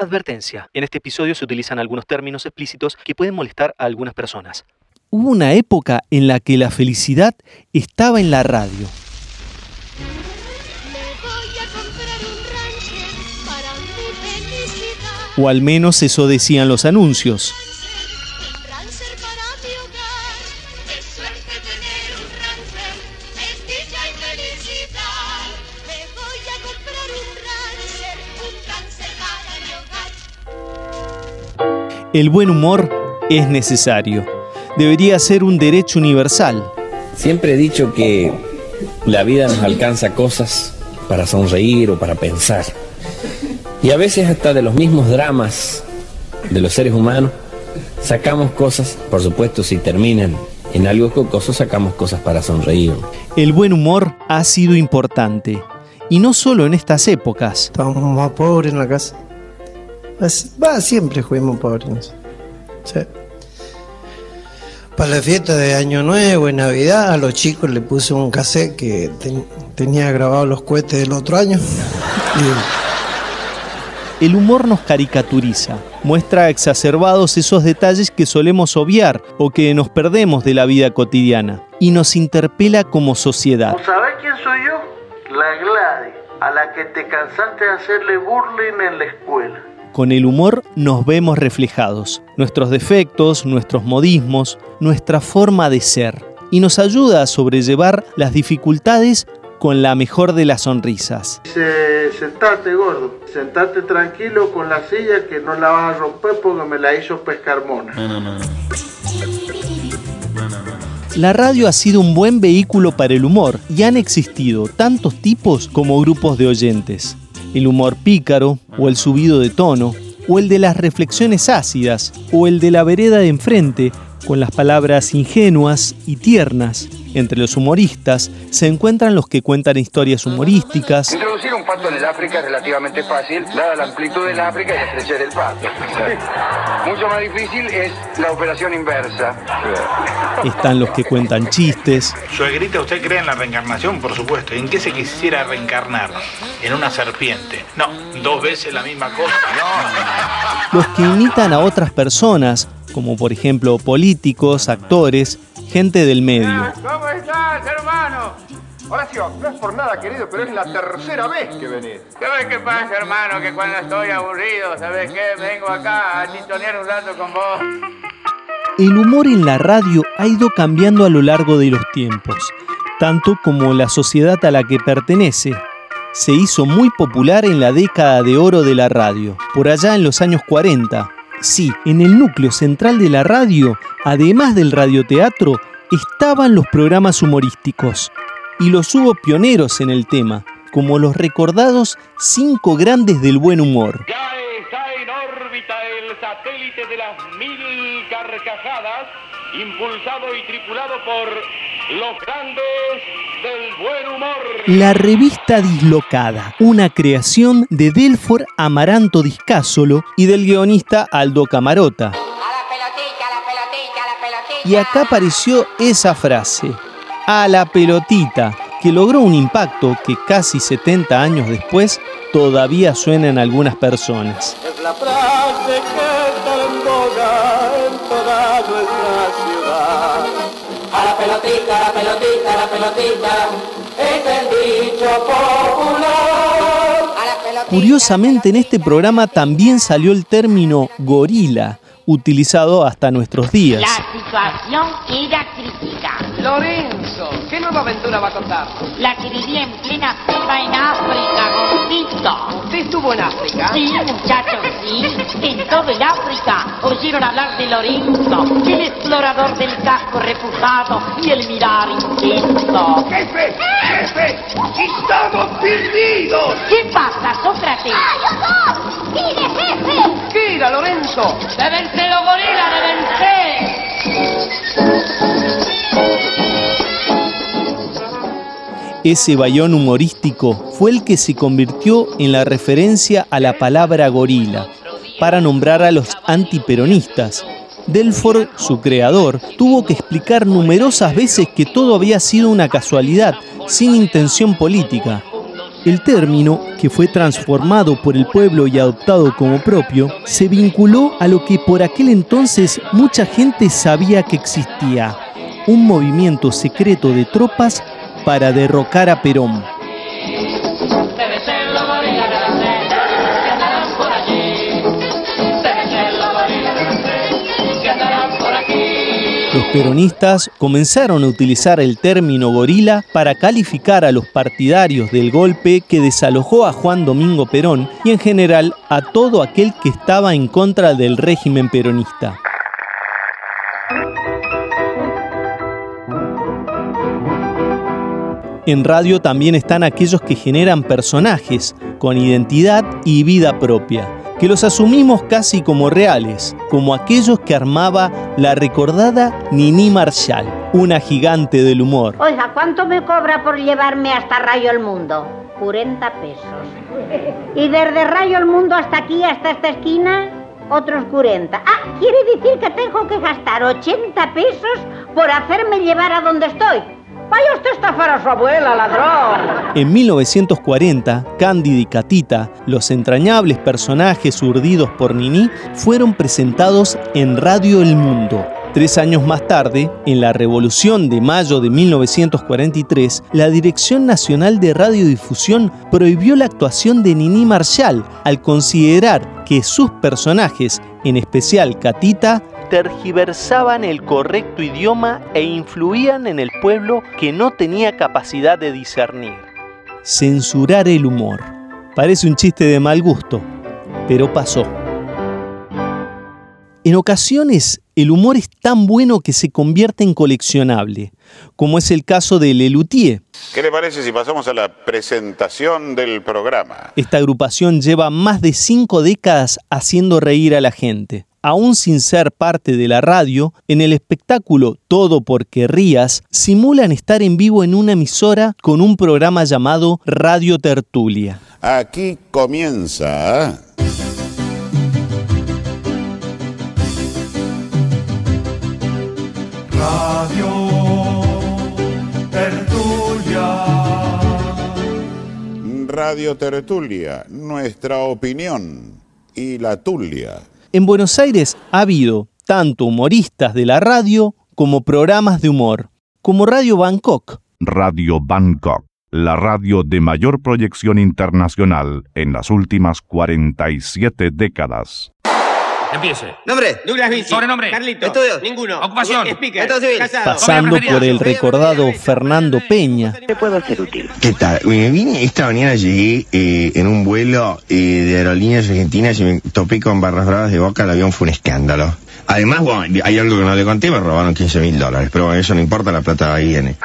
Advertencia. En este episodio se utilizan algunos términos explícitos que pueden molestar a algunas personas. Hubo una época en la que la felicidad estaba en la radio. O al menos eso decían los anuncios. El buen humor es necesario. Debería ser un derecho universal. Siempre he dicho que la vida nos alcanza cosas para sonreír o para pensar. Y a veces hasta de los mismos dramas de los seres humanos sacamos cosas, por supuesto si terminan en algo cocoso sacamos cosas para sonreír. El buen humor ha sido importante. Y no solo en estas épocas. Estábamos más pobres en la casa. Va, siempre fuimos pobres. Sí. Para la fiesta de Año Nuevo y Navidad, a los chicos le puse un cassette que tenía grabado los cohetes del otro año. El humor nos caricaturiza, muestra exacerbados esos detalles que solemos obviar o que nos perdemos de la vida cotidiana y nos interpela como sociedad. ¿Sabes quién soy yo? La Gladys, a la que te cansaste de hacerle burling en la escuela. Con el humor nos vemos reflejados, nuestros defectos, nuestros modismos, nuestra forma de ser, y nos ayuda a sobrellevar las dificultades con la mejor de las sonrisas. sentate gordo, sentate tranquilo con la silla que no la vas a romper porque me la hizo pescarmona. La radio ha sido un buen vehículo para el humor y han existido tantos tipos como grupos de oyentes el humor pícaro o el subido de tono, o el de las reflexiones ácidas, o el de la vereda de enfrente, con las palabras ingenuas y tiernas. Entre los humoristas se encuentran los que cuentan historias humorísticas. Introducir un pato en el África es relativamente fácil, dada la amplitud del África y la estrechez del pato. Mucho más difícil es la operación inversa. Están los que cuentan chistes. Suegrita, ¿usted cree en la reencarnación? Por supuesto. ¿En qué se quisiera reencarnar? En una serpiente. No, dos veces la misma cosa. No. Los que imitan a otras personas, como por ejemplo políticos, actores, gente del medio. ¿Cómo estás, hermano? Horacio, no es por nada, querido, pero es la tercera vez que venís. ¿Sabes qué pasa, hermano? Que cuando estoy aburrido, ¿sabes qué? Vengo acá a titonear un rato con vos. El humor en la radio ha ido cambiando a lo largo de los tiempos, tanto como la sociedad a la que pertenece. Se hizo muy popular en la década de oro de la radio, por allá en los años 40, Sí, en el núcleo central de la radio, además del radioteatro, estaban los programas humorísticos. Y los hubo pioneros en el tema, como los recordados cinco grandes del buen humor. Ya está en órbita el satélite de las mil carcajadas, impulsado y tripulado por los grandes del buen humor. La revista Dislocada, una creación de Delfor Amaranto Discásolo y del guionista Aldo Camarota. Y acá apareció esa frase, a la pelotita, que logró un impacto que casi 70 años después todavía suena en algunas personas. Es la frase que pelotita, la pelotita, la pelotita, es el dicho popular. Curiosamente en este programa también salió el término gorila, utilizado hasta nuestros días. La situación era crítica. Lorenzo, ¿qué nueva aventura va a contar? La que viví en plena selva en África, gordito. ¿Usted estuvo en África? Sí, muchachos, sí. En todo el África oyeron hablar de Lorenzo, el explorador del casco refugado y el mirar intenso. ¡Jefe! ¡Jefe! ¡Estamos perdidos! ¿Qué pasa, Sócrates? ¡Ay, horror! ¡Mire, jefe! ¿Qué era, Lorenzo? ¡Deben ser los gorilas, deben Ese bayón humorístico fue el que se convirtió en la referencia a la palabra gorila, para nombrar a los antiperonistas. Delford, su creador, tuvo que explicar numerosas veces que todo había sido una casualidad, sin intención política. El término, que fue transformado por el pueblo y adoptado como propio, se vinculó a lo que por aquel entonces mucha gente sabía que existía, un movimiento secreto de tropas para derrocar a Perón. Los peronistas comenzaron a utilizar el término gorila para calificar a los partidarios del golpe que desalojó a Juan Domingo Perón y en general a todo aquel que estaba en contra del régimen peronista. En radio también están aquellos que generan personajes con identidad y vida propia que los asumimos casi como reales, como aquellos que armaba la recordada Nini Marshall, una gigante del humor. Oiga, ¿cuánto me cobra por llevarme hasta Rayo el Mundo? 40 pesos. ¿Y desde Rayo el Mundo hasta aquí, hasta esta esquina? Otros 40. Ah, quiere decir que tengo que gastar 80 pesos por hacerme llevar a donde estoy. Vaya usted a estafar a su abuela, ladrón. En 1940, Cándida y Catita, los entrañables personajes urdidos por Nini, fueron presentados en Radio El Mundo. Tres años más tarde, en la Revolución de Mayo de 1943, la Dirección Nacional de Radiodifusión prohibió la actuación de Nini Marshall al considerar que sus personajes, en especial Catita, tergiversaban el correcto idioma e influían en el pueblo que no tenía capacidad de discernir. Censurar el humor. Parece un chiste de mal gusto, pero pasó. En ocasiones, el humor es tan bueno que se convierte en coleccionable, como es el caso de Lelutier. ¿Qué le parece si pasamos a la presentación del programa? Esta agrupación lleva más de cinco décadas haciendo reír a la gente aún sin ser parte de la radio, en el espectáculo Todo porque rías, simulan estar en vivo en una emisora con un programa llamado Radio Tertulia. Aquí comienza. Radio Tertulia. Radio Tertulia, nuestra opinión y la tulia. En Buenos Aires ha habido tanto humoristas de la radio como programas de humor, como Radio Bangkok. Radio Bangkok, la radio de mayor proyección internacional en las últimas 47 décadas. Empiece. Nombre. Douglas Vinci. Sobrenombre. Carlito. Estudios. Ninguno. Ocupación. Speaker. Estado civil. Casado. Pasando por el recordado Fernando Peña. ¿Qué puedo hacer útil? ¿Qué tal? Me vine esta mañana, llegué eh, en un vuelo eh, de aerolíneas argentinas y me topé con barras bravas de boca, el avión fue un escándalo. Además, bueno, hay algo que no le conté, me robaron 15 mil dólares, pero bueno, eso no importa, la plata ahí viene.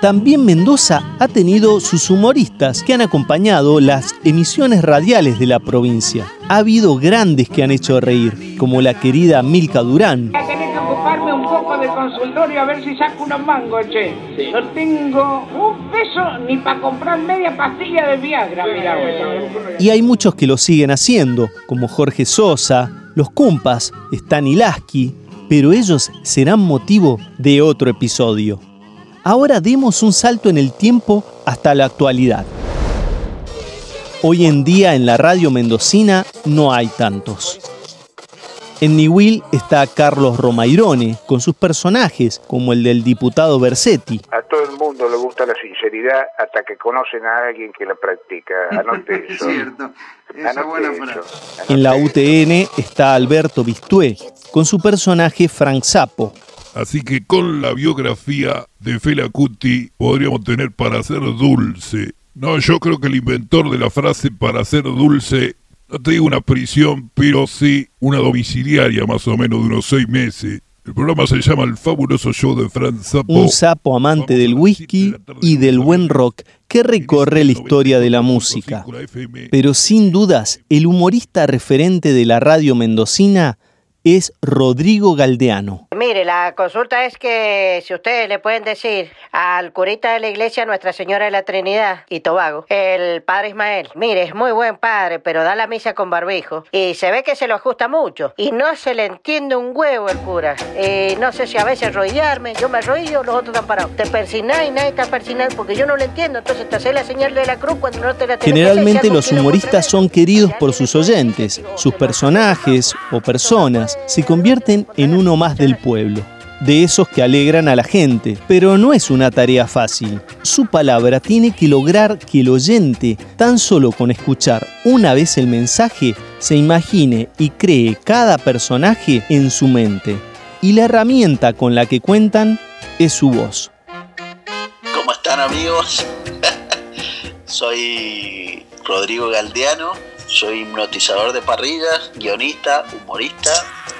También Mendoza ha tenido sus humoristas que han acompañado las emisiones radiales de la provincia. Ha habido grandes que han hecho reír, como la querida Milka Durán. Voy a tener que ocuparme un poco del consultorio a ver si saco unos mangos, che. No tengo un peso ni para comprar media pastilla de Viagra, mirá. Y hay muchos que lo siguen haciendo, como Jorge Sosa, los Cumpas, Stanilaski, pero ellos serán motivo de otro episodio. Ahora demos un salto en el tiempo hasta la actualidad. Hoy en día en la radio mendocina no hay tantos. En Niwil está Carlos Romairone, con sus personajes, como el del diputado Bersetti. El mundo le gusta la sinceridad hasta que conocen a alguien que la practica. Anote eso. Cierto. Esa Anote buena eso. frase. En la UTN está Alberto Bistué, con su personaje Frank Sapo. Así que con la biografía de Fela Kuti podríamos tener para ser dulce. No, yo creo que el inventor de la frase para ser dulce, no te digo una prisión, pero sí una domiciliaria más o menos de unos seis meses. El programa se llama El fabuloso show de Frank Zappo. Un sapo amante del whisky y del buen rock que recorre la historia de la música. Pero sin dudas, el humorista referente de la radio mendocina es Rodrigo Galdeano. Mire, la consulta es que si ustedes le pueden decir al curita de la iglesia Nuestra Señora de la Trinidad y Tobago, el padre Ismael, mire, es muy buen padre, pero da la misa con barbijo y se ve que se lo ajusta mucho y no se le entiende un huevo el cura. Y no sé si a veces arrodillarme, yo me arrodillo, los otros están parados. Te persinás y nadie está persinado porque yo no lo entiendo, entonces te hace la señal de la cruz cuando no te la Generalmente los humoristas son queridos por sus oyentes. Sus personajes o personas se convierten en uno más del pueblo. De esos que alegran a la gente, pero no es una tarea fácil. Su palabra tiene que lograr que el oyente, tan solo con escuchar una vez el mensaje, se imagine y cree cada personaje en su mente. Y la herramienta con la que cuentan es su voz. ¿Cómo están amigos? soy Rodrigo Galdeano, soy hipnotizador de parrillas, guionista, humorista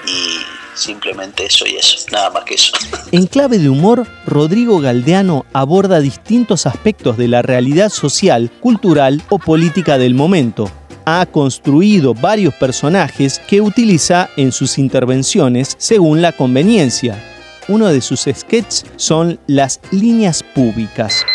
y simplemente soy eso, nada más que eso. En clave de humor, Rodrigo Galdeano aborda distintos aspectos de la realidad social, cultural o política del momento. Ha construido varios personajes que utiliza en sus intervenciones según la conveniencia. Uno de sus sketches son las líneas públicas.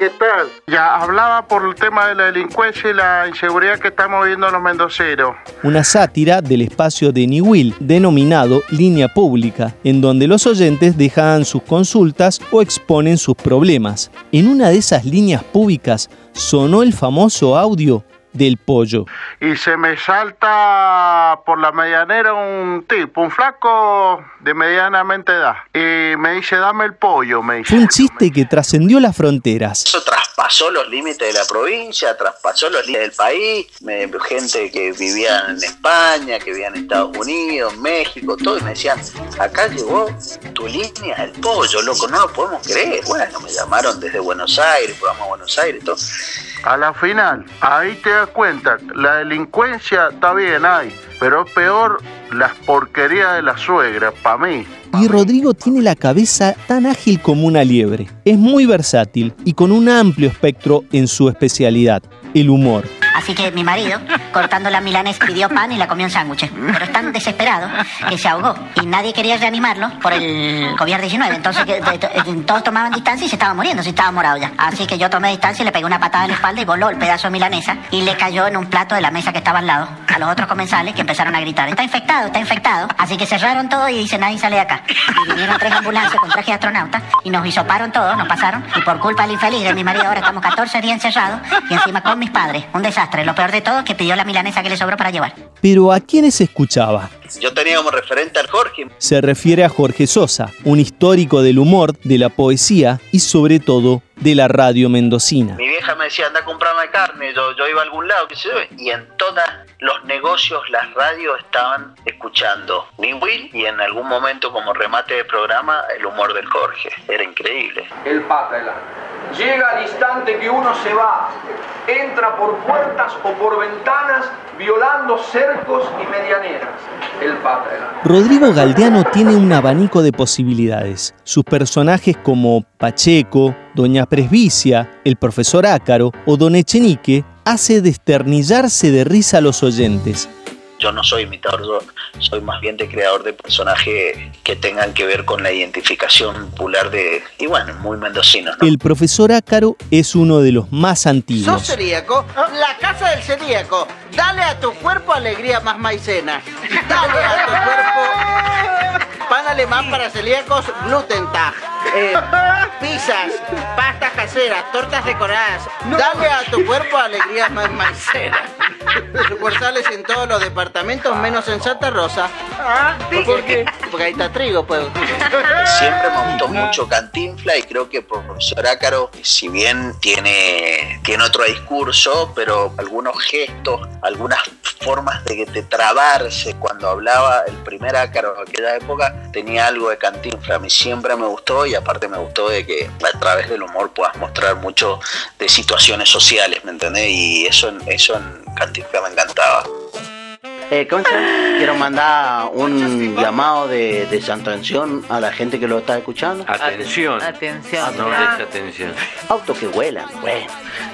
¿Qué tal? Ya hablaba por el tema de la delincuencia y la inseguridad que estamos viendo los mendoceros. una sátira del espacio de Niwil denominado Línea Pública, en donde los oyentes dejan sus consultas o exponen sus problemas. En una de esas líneas públicas sonó el famoso audio del pollo. Y se me salta por la medianera un tipo, un flaco de medianamente edad. Y me dice, dame el pollo, me dice. Fue un chiste que trascendió las fronteras. Eso traspasó los límites de la provincia, traspasó los límites del país, me- gente que vivía en España, que vivía en Estados Unidos, México, todo, y me decían, acá llegó tu línea del pollo, loco, no lo podemos creer. Bueno, me llamaron desde Buenos Aires, programa Buenos Aires, todo. A la final, ahí te das cuenta, la delincuencia está bien ahí, pero es peor las porquerías de la suegra, para mí. Y Rodrigo tiene la cabeza tan ágil como una liebre. Es muy versátil y con un amplio espectro en su especialidad, el humor. Así que mi marido, cortando la milanés, pidió pan y la comió en sándwiches. Pero es tan desesperado que se ahogó. Y nadie quería reanimarlo por el COVID-19. Entonces todos tomaban distancia y se estaba muriendo, si estaba morado ya. Así que yo tomé distancia y le pegué una patada en la espalda y voló el pedazo de milanesa y le cayó en un plato de la mesa que estaba al lado a los otros comensales que empezaron a gritar, está infectado, está infectado. Así que cerraron todo y dice, nadie sale de acá. Y vinieron tres ambulancias con traje de astronauta y nos hisoparon todos, nos pasaron. Y por culpa del infeliz de mi marido ahora estamos 14 días encerrados y encima con mis padres. Un desastre. Lo peor de todo es que pidió la milanesa que le sobró para llevar. Pero ¿a quiénes escuchaba? Yo tenía como referente al Jorge, Se refiere a Jorge Sosa, un histórico del humor, de la poesía y sobre todo de la radio mendocina. Mi vieja me decía, anda a comprarme carne, yo, yo iba a algún lado, qué sé yo, y en todos los negocios, las radios estaban escuchando mi Will y en algún momento como remate de programa el humor del Jorge. Era increíble. El pátela. Llega al instante que uno se va, entra por puertas o por ventanas, violando cercos y medianeras. El pátela. Rodrigo Galdeano tiene un abanico de posibilidades. Sus personajes como Pacheco, Doña Presbicia, el profesor Ácaro o Don Echenique hace desternillarse de risa a los oyentes. Yo no soy imitador, yo soy más bien de creador de personajes que tengan que ver con la identificación popular de, y bueno, muy mendocinos, ¿no? El profesor Ácaro es uno de los más antiguos. ¿Sos celíaco? La casa del celíaco. Dale a tu cuerpo alegría más maicena. Dale a tu cuerpo alemán para celíacos Glutentag. Eh, pizzas, pastas caseras, tortas decoradas. Dale a tu cuerpo alegría más maicena. Sucursales en todos los departamentos menos en Santa Rosa. ¿Por qué? Porque ahí está trigo, pues. Siempre me gustó mucho Cantinfla y creo que el profesor Ácaro, si bien tiene, tiene otro discurso, pero algunos gestos, algunas formas de, de trabarse cuando hablaba el primer Ácaro de aquella época, tenía algo de Cantinfla. A mí siempre me gustó y aparte me gustó de que a través del humor puedas mostrar mucho de situaciones sociales, ¿me entendés? Y eso, eso en Cantinfla me encantaba. Eh, ¿cómo se llama? Quiero mandar un llamado de, de atención a la gente que lo está escuchando. Atención. Atención. No des atención. Autos que vuelan, bueno.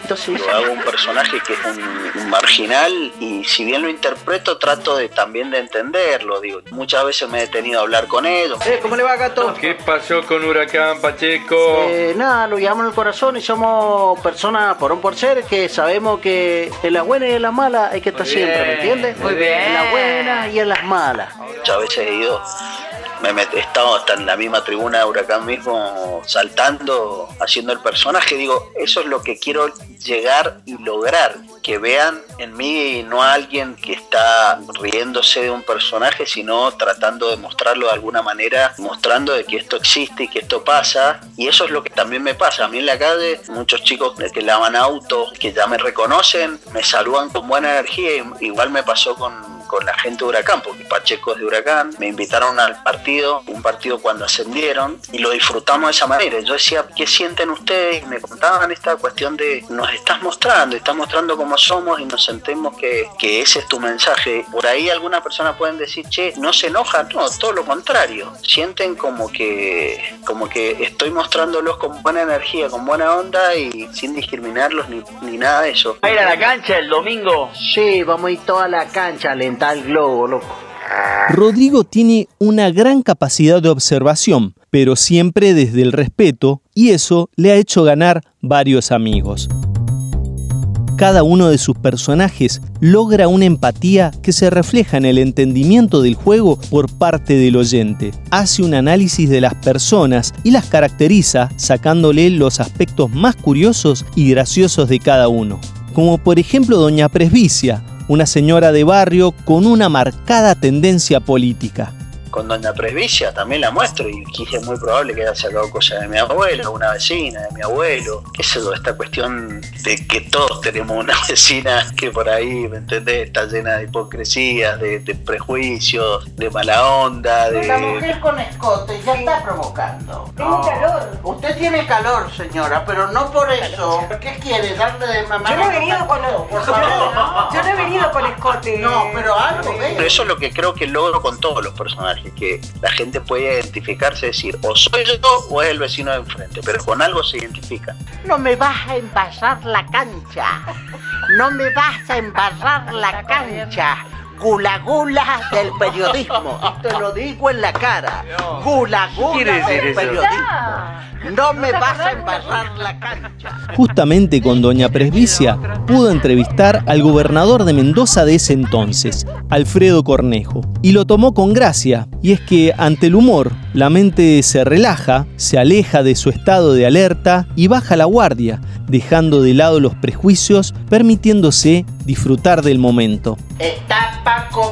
Entonces, Yo hago un personaje que es un, un marginal y si bien lo interpreto trato de también de entenderlo. Digo, muchas veces me he detenido a hablar con ellos. Eh, ¿Cómo le va, gato? ¿Qué pasó con Huracán Pacheco? Eh, nada, lo llevamos en el corazón y somos personas por un por ser que sabemos que en las buenas y en las malas hay que estar siempre, ¿me entiendes? Muy bien. En las buenas y en las malas. Muchas veces he ido, me he estado hasta en la misma tribuna de Huracán mismo saltando, haciendo el personaje. Digo, eso es lo que quiero llegar y lograr. Que vean en mí no a alguien que está riéndose de un personaje, sino tratando de mostrarlo de alguna manera, mostrando de que esto existe y que esto pasa. Y eso es lo que también me pasa. A mí en la calle, muchos chicos que lavan autos, que ya me reconocen, me saludan con buena energía. Igual me pasó con, con la gente de Huracán, porque Pacheco es de Huracán, me invitaron al partido, un partido cuando ascendieron, y lo disfrutamos de esa manera. Yo decía, ¿qué sienten ustedes? Y me contaban esta cuestión de, nos estás mostrando, estás mostrando cómo somos y nos sentimos que, que ese es tu mensaje. Por ahí algunas personas pueden decir, che, no se enojan, no, todo lo contrario. Sienten como que, como que estoy mostrándolos con buena energía, con buena onda y sin discriminarlos ni, ni nada de eso. ¿Va a ir a la cancha el domingo? Sí, vamos a ir toda la cancha a el globo, loco. Rodrigo tiene una gran capacidad de observación, pero siempre desde el respeto, y eso le ha hecho ganar varios amigos. Cada uno de sus personajes logra una empatía que se refleja en el entendimiento del juego por parte del oyente. Hace un análisis de las personas y las caracteriza sacándole los aspectos más curiosos y graciosos de cada uno. Como por ejemplo Doña Presbicia, una señora de barrio con una marcada tendencia política. Con Doña Presbicia también la muestro y que es muy probable que haya sacado cosas de mi abuelo, una vecina, de mi abuelo, qué sé yo, esta cuestión de que todos tenemos una vecina que por ahí, ¿me entendés? Está llena de hipocresías, de, de prejuicios, de mala onda, de... La mujer con escote ya está provocando. Tengo calor. Usted tiene calor, señora, pero no por eso. ¿Qué quiere? ¿Darle de mamá? Yo no he venido con por favor. Yo no he venido con escote. No, pero algo, ve. Pero eso es lo que creo que logro con todos los personajes, que la gente puede identificarse, decir, o soy yo o es el vecino de enfrente, pero con algo se identifica. No me vas a embarrar la cancha. No me vas a embarrar la cancha. Gula gula del periodismo. Te lo digo en la cara. Gula gula del periodismo. No me vas a embarrar la cancha. Justamente con Doña Presbicia pudo entrevistar al gobernador de Mendoza de ese entonces, Alfredo Cornejo, y lo tomó con gracia, y es que ante el humor, la mente se relaja, se aleja de su estado de alerta y baja la guardia, dejando de lado los prejuicios, permitiéndose disfrutar del momento. Está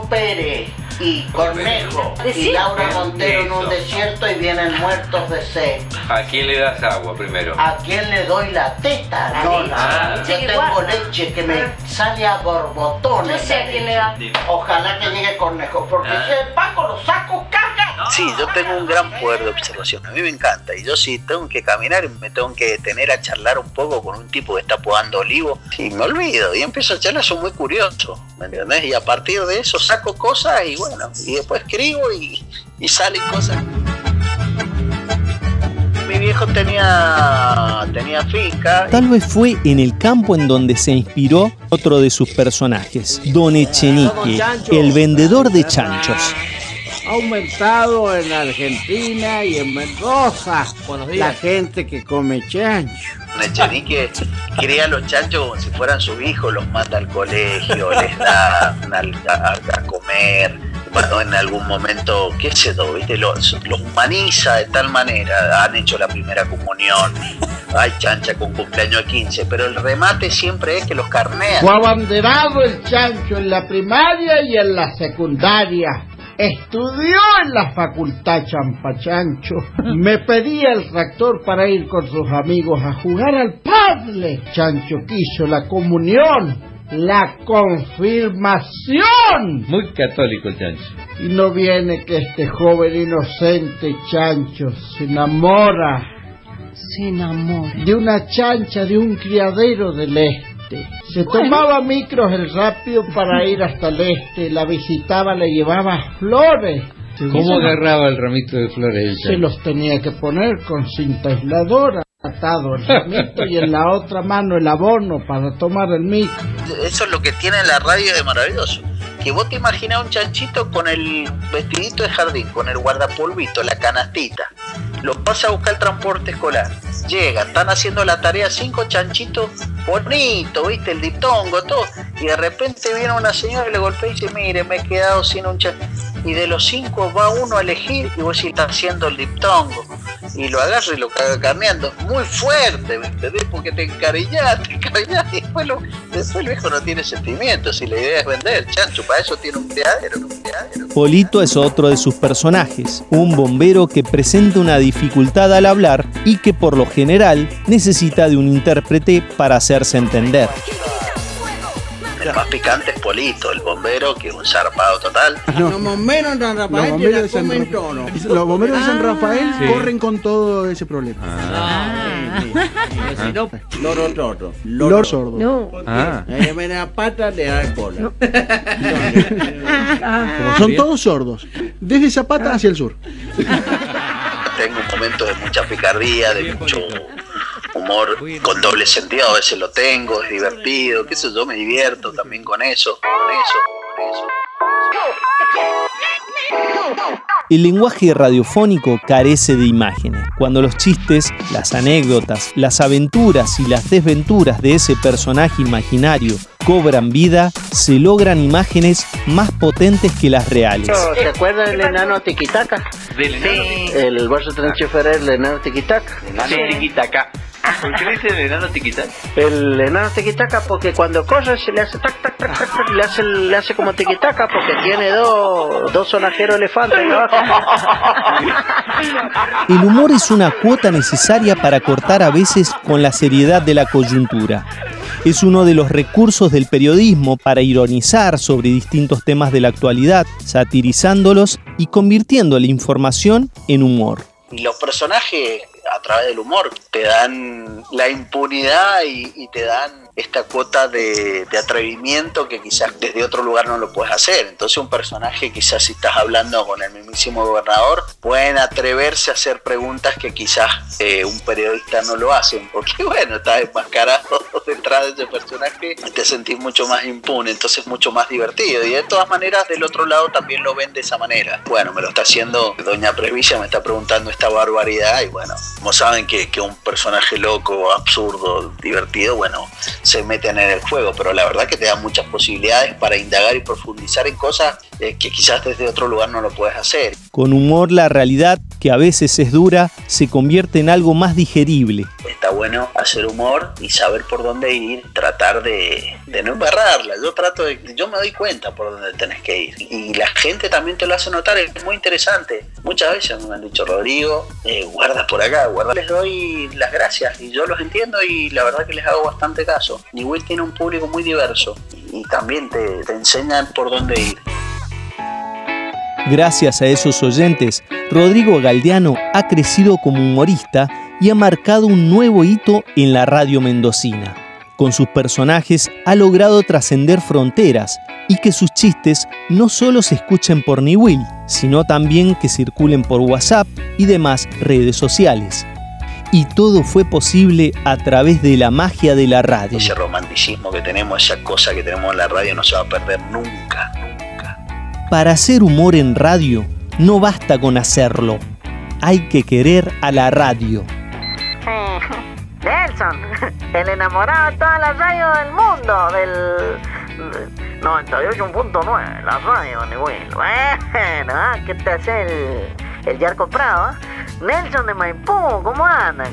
Pérez y Cornejo y Laura Montero en un desierto y vienen muertos de sed. ¿A quién le das agua primero? ¿A quién le doy la teta? No, Ah. Yo tengo leche que me sale a borbotones. No sé a quién le da. Ojalá que llegue Cornejo, porque Ah. si el Paco lo saco, caga. Sí, yo tengo un gran poder de observación, a mí me encanta, y yo si tengo que caminar y me tengo que detener a charlar un poco con un tipo que está podando olivo, y me olvido, y empiezo a charlar, soy muy curioso, ¿me entendés? Y a partir de eso saco cosas y bueno, y después escribo y, y salen cosas. Mi viejo tenía, tenía finca, Tal vez fue en el campo en donde se inspiró otro de sus personajes, Don Echenique, el vendedor de chanchos. Ha aumentado en Argentina y en Mendoza la gente que come chancho. Echenique cría a los chanchos como si fueran sus hijos, los manda al colegio, les da al- a, a comer, bueno, en algún momento, qué sé yo, ¿viste? Los, los humaniza de tal manera, han hecho la primera comunión, hay chancha con cumpleaños de 15, pero el remate siempre es que los carnean. Fue abanderado el chancho en la primaria y en la secundaria. Estudió en la facultad Champachancho. Me pedía el tractor para ir con sus amigos a jugar al padre. Chancho quiso la comunión, la confirmación. Muy católico el chancho. Y no viene que este joven inocente chancho se enamora. Se enamora. De una chancha de un criadero del este. Se tomaba micros el rápido para ir hasta el este, la visitaba, le llevaba flores. ¿Cómo agarraba el ramito de flores? Se los tenía que poner con cinta aisladora, atado el y en la otra mano el abono para tomar el micro. Eso es lo que tiene la radio de maravilloso. Que vos te imaginás un chanchito con el vestidito de jardín, con el guardapolvito, la canastita. Lo pasa a buscar el transporte escolar. Llega, están haciendo la tarea cinco chanchitos bonitos, viste, el diptongo, todo. Y de repente viene una señora y le golpea y dice, mire, me he quedado sin un chanchito. Y de los cinco va uno a elegir y vos decís, está haciendo el diptongo. Y lo agarra y lo caga carneando. Muy fuerte, ¿me entendés? Porque te encariñás, te encariñás. Y después, lo- después el viejo no tiene sentimientos. Y la idea es vender, chancho. Para eso tiene un criadero. un. Polito es otro de sus personajes, un bombero que presenta una dificultad al hablar y que por lo general necesita de un intérprete para hacerse entender. El más picante es Polito, el bombero, que es un zarpado total. Los bomberos en San Los Rafael te bomberos de San Rafael. Los bomberos de San Rafael Sí. corren con todo ese problema. Si no, loro sordo. Loro sordo. No. Ah. Eh, me da pata, le da cola. Son todos sordos. Desde Zapata hacia el sur. Tengo un momento de mucha picardía, de mucho humor con doble sentido. A veces lo tengo, es divertido, qué sé yo, me divierto también con eso, con eso, con eso. El lenguaje radiofónico carece de imágenes. Cuando los chistes, las anécdotas, las aventuras y las desventuras de ese personaje imaginario cobran vida, se logran imágenes más potentes que las reales. ¿Se acuerda del enano Tiquitaca? Del enano El bolso Trenche Ferrer, el enano Tiquitaca. Enano tiquitaca. ¿Por qué le dicen el enano tiquitaca? El enano tiquitaca porque cuando corre se le hace tac tac tac tac, tac, le hace le hace como tiquitaca porque tiene dos dos sonajeros elefantes. El humor es una cuota necesaria para cortar a veces con la seriedad de la coyuntura. Es uno de los recursos del periodismo para ironizar sobre distintos temas de la actualidad, satirizándolos y convirtiendo la información en humor. Los personajes, a través del humor, te dan la impunidad y, y te dan esta cuota de, atrevimiento que quizás desde otro lugar no lo puedes hacer. Entonces un personaje, quizás si estás hablando con el mismísimo gobernador, pueden atreverse a hacer preguntas que quizás eh, un periodista no lo hacen, porque bueno, estás enmascarado detrás de ese personaje y te sentís mucho más impune, entonces mucho más divertido. Y de todas maneras, del otro lado también lo ven de esa manera. Bueno, me lo está haciendo Doña Presvilla, me está preguntando esta barbaridad y bueno, como saben que, que un personaje loco, absurdo, divertido, bueno, se meten en el juego, pero la verdad que te da muchas posibilidades para indagar y profundizar en cosas eh, que quizás desde otro lugar no lo puedes hacer. Con humor la realidad, que a veces es dura, se convierte en algo más digerible. Está bueno hacer humor y saber por dónde ir, tratar de, no embarrarla. Yo trato de, yo me doy cuenta por dónde tenés que ir. Y la gente también te lo hace notar, es muy interesante. Muchas veces me han dicho, Rodrigo, eh, guarda por acá, guarda. Les doy las gracias y yo los entiendo y la verdad que les hago bastante caso. Newell tiene un público muy diverso y también te, te enseñan por dónde ir. Gracias a esos oyentes, Rodrigo Galdiano ha crecido como humorista y ha marcado un nuevo hito en la radio mendocina. Con sus personajes ha logrado trascender fronteras y que sus chistes no solo se escuchen por Niwil, sino también que circulen por WhatsApp y demás redes sociales. Y todo fue posible a través de la magia de la radio. Ese romanticismo que tenemos, esa cosa que tenemos en la radio no se va a perder nunca. Para hacer humor en radio, no basta con hacerlo. Hay que querer a la radio. Nelson, el enamorado de todas las radios del mundo, del 98.9, la radio de. Bueno, ah, ¿qué te hace el, el Yarco Prado? ah? Nelson de Maipú, ¿cómo andan?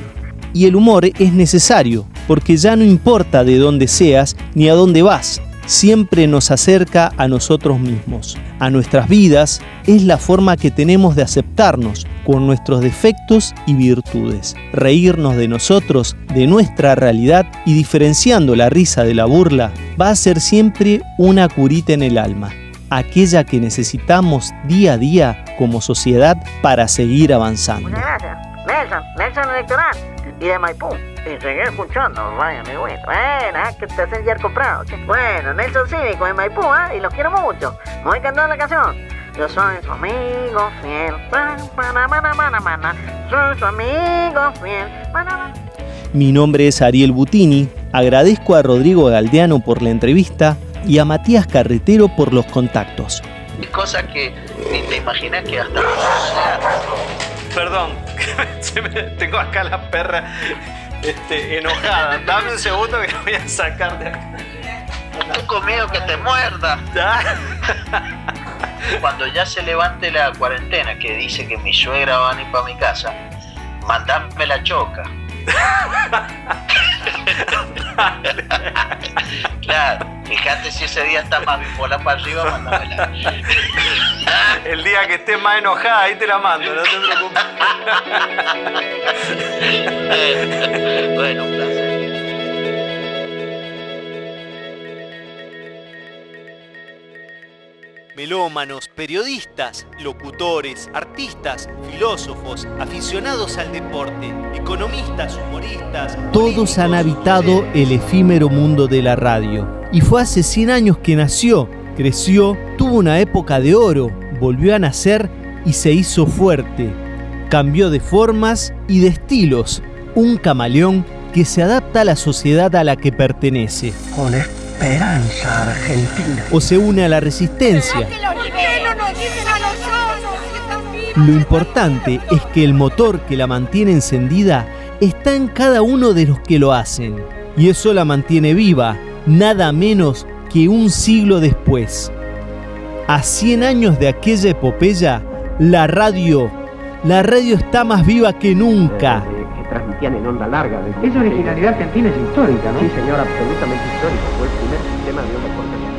Y el humor es necesario, porque ya no importa de dónde seas ni a dónde vas, siempre nos acerca a nosotros mismos, a nuestras vidas, es la forma que tenemos de aceptarnos con nuestros defectos y virtudes, reírnos de nosotros, de nuestra realidad y diferenciando la risa de la burla, va a ser siempre una curita en el alma, aquella que necesitamos día a día como sociedad para seguir avanzando. Y de Maipú. Y seguí escuchando Radio Negüito. Bueno, ah, que te hacen ya comprado. Bueno, Nelson Cívico de Maipú, ¿ah? Y los quiero mucho. Me voy cantando la canción. Yo soy su amigo fiel. Mana, mana, mana, mana. Soy su amigo fiel. Mana, mana. Mi nombre es Ariel Butini, agradezco a Rodrigo Galdeano por la entrevista y a Matías Carretero por los contactos. Cosas que ni te imaginas que hasta Perdón, me- tengo acá la perra este, enojada. Dame un segundo que la voy a sacar de acá. Tengo miedo que te muerda. Cuando ya se levante la cuarentena, que dice que mi suegra va a ir para mi casa, mandame la choca. fíjate si ese día está más bipolar para arriba, mándamela. El día que estés más enojada, ahí te la mando, no te preocupes. bueno, un placer. Melómanos, periodistas, locutores, artistas, filósofos, aficionados al deporte, economistas, humoristas. Todos han habitado el efímero mundo de la radio. Y fue hace 100 años que nació, creció, tuvo una época de oro, volvió a nacer y se hizo fuerte. Cambió de formas y de estilos. Un camaleón que se adapta a la sociedad a la que pertenece. Esperanza argentina. O se une a la resistencia. Lo importante es que el motor que la mantiene encendida está en cada uno de los que lo hacen. Y eso la mantiene viva, nada menos que un siglo después. A 100 años de aquella epopeya, la radio, la radio está más viva que nunca. Que transmitían en onda larga. Esa originalidad argentina es histórica, ¿no? Sí, señor, absolutamente histórica. Fue el primer sistema de onda corta.